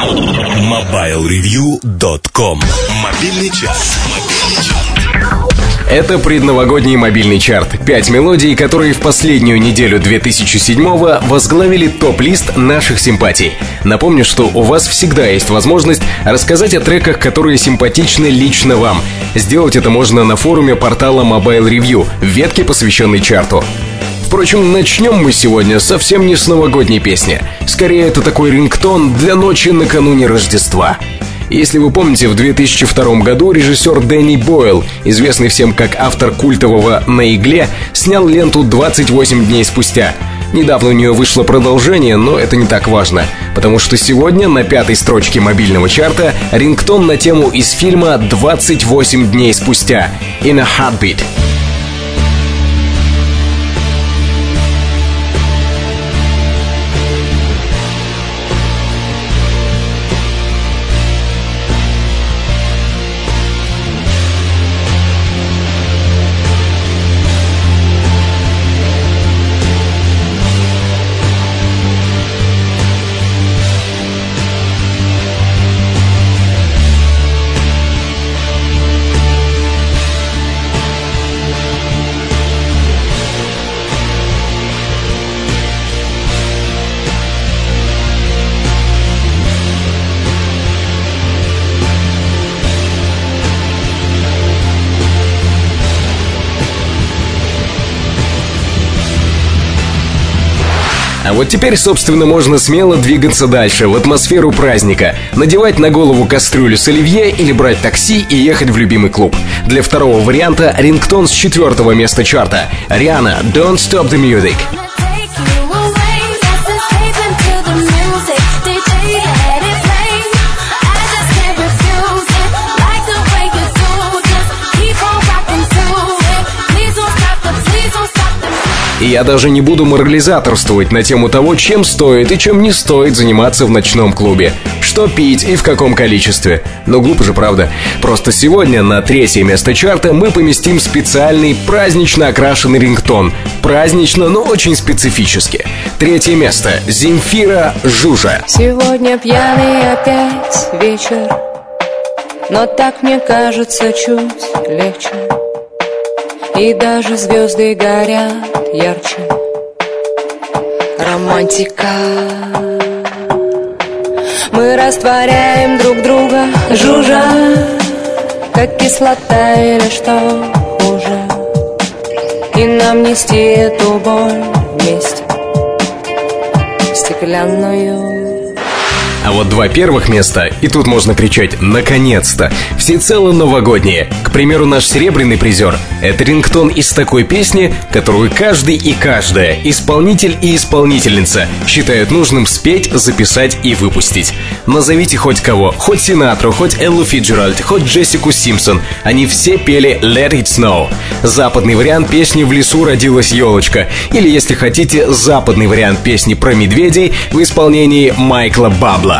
MobileReview.com Мобильный час. Это предновогодний мобильный чарт. Пять мелодий, которые в последнюю неделю 2007-го возглавили топ-лист наших симпатий. Напомню, что у вас всегда есть возможность рассказать о треках, которые симпатичны лично вам. Сделать это можно на форуме портала Mobile Review в ветке, посвященной чарту. Впрочем, начнем мы сегодня совсем не с новогодней песни. Скорее, это такой рингтон для ночи накануне Рождества. Если вы помните, в 2002 году режиссер Дэнни Бойл, известный всем как автор культового «На игле», снял ленту 28 дней спустя. Недавно у нее вышло продолжение, но это не так важно, потому что сегодня на пятой строчке мобильного чарта рингтон на тему из фильма «28 дней спустя» «In a Heartbeat». А вот теперь, собственно, можно смело двигаться дальше, в атмосферу праздника. Надевать на голову кастрюлю с оливье или брать такси и ехать в любимый клуб. Для второго варианта рингтон с четвертого места чарта. Риана «Don't Stop the Music». И я даже не буду морализаторствовать на тему того, чем стоит и чем не стоит заниматься в ночном клубе. Что пить и в каком количестве. Но глупо же, правда. Просто сегодня на третье место чарта мы поместим специальный празднично окрашенный рингтон. Празднично, но очень специфически. Третье место. Земфира Жужа. Сегодня пьяный опять вечер, но так мне кажется чуть легче. И даже звезды горят ярче. Романтика. Мы растворяем друг друга жужа Как кислота или что хуже И нам нести эту боль вместе Стеклянную а вот два первых места, и тут можно кричать «наконец-то!» Всецело новогодние. К примеру, наш серебряный призер — это рингтон из такой песни, которую каждый и каждая, исполнитель и исполнительница, считают нужным спеть, записать и выпустить. Назовите хоть кого, хоть Синатру, хоть Эллу Фиджеральд, хоть Джессику Симпсон. Они все пели «Let It Snow». Западный вариант песни «В лесу родилась елочка». Или, если хотите, западный вариант песни про медведей в исполнении Майкла Бабла.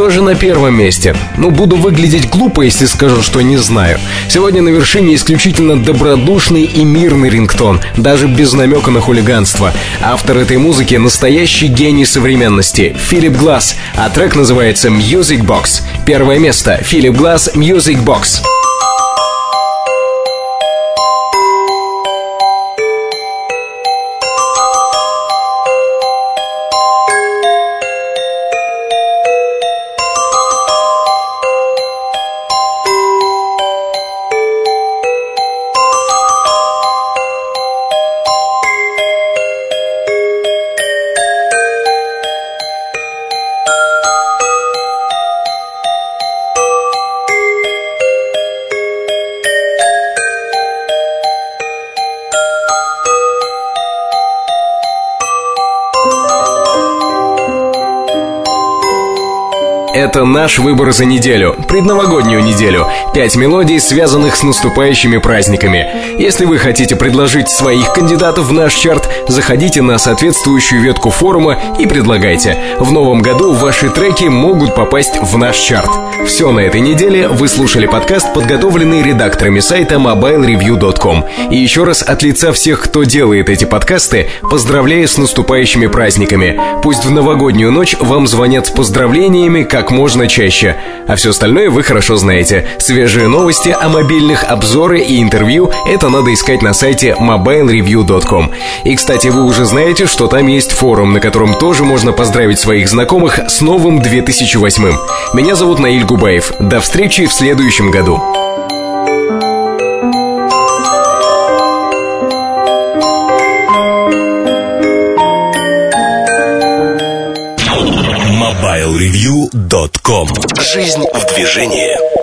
Кто же на первом месте? Ну, буду выглядеть глупо, если скажу, что не знаю. Сегодня на вершине исключительно добродушный и мирный рингтон, даже без намека на хулиганство. Автор этой музыки — настоящий гений современности — Филипп Глаз, а трек называется «Music Box». Первое место — Филипп Глаз «Music Box». Это наш выбор за неделю, предновогоднюю неделю. Пять мелодий, связанных с наступающими праздниками. Если вы хотите предложить своих кандидатов в наш чарт, заходите на соответствующую ветку форума и предлагайте. В новом году ваши треки могут попасть в наш чарт. Все на этой неделе вы слушали подкаст, подготовленный редакторами сайта mobilereview.com. И еще раз от лица всех, кто делает эти подкасты, поздравляю с наступающими праздниками. Пусть в новогоднюю ночь вам звонят с поздравлениями как можно чаще. А все остальное вы хорошо знаете. Свежие новости о мобильных, обзоры и интервью — это надо искать на сайте mobilereview.com. И, кстати, вы уже знаете, что там есть форум, на котором тоже можно поздравить своих знакомых с новым 2008. Меня зовут Наиль Губаев. До встречи в следующем году. MobileReview.com Жизнь в движении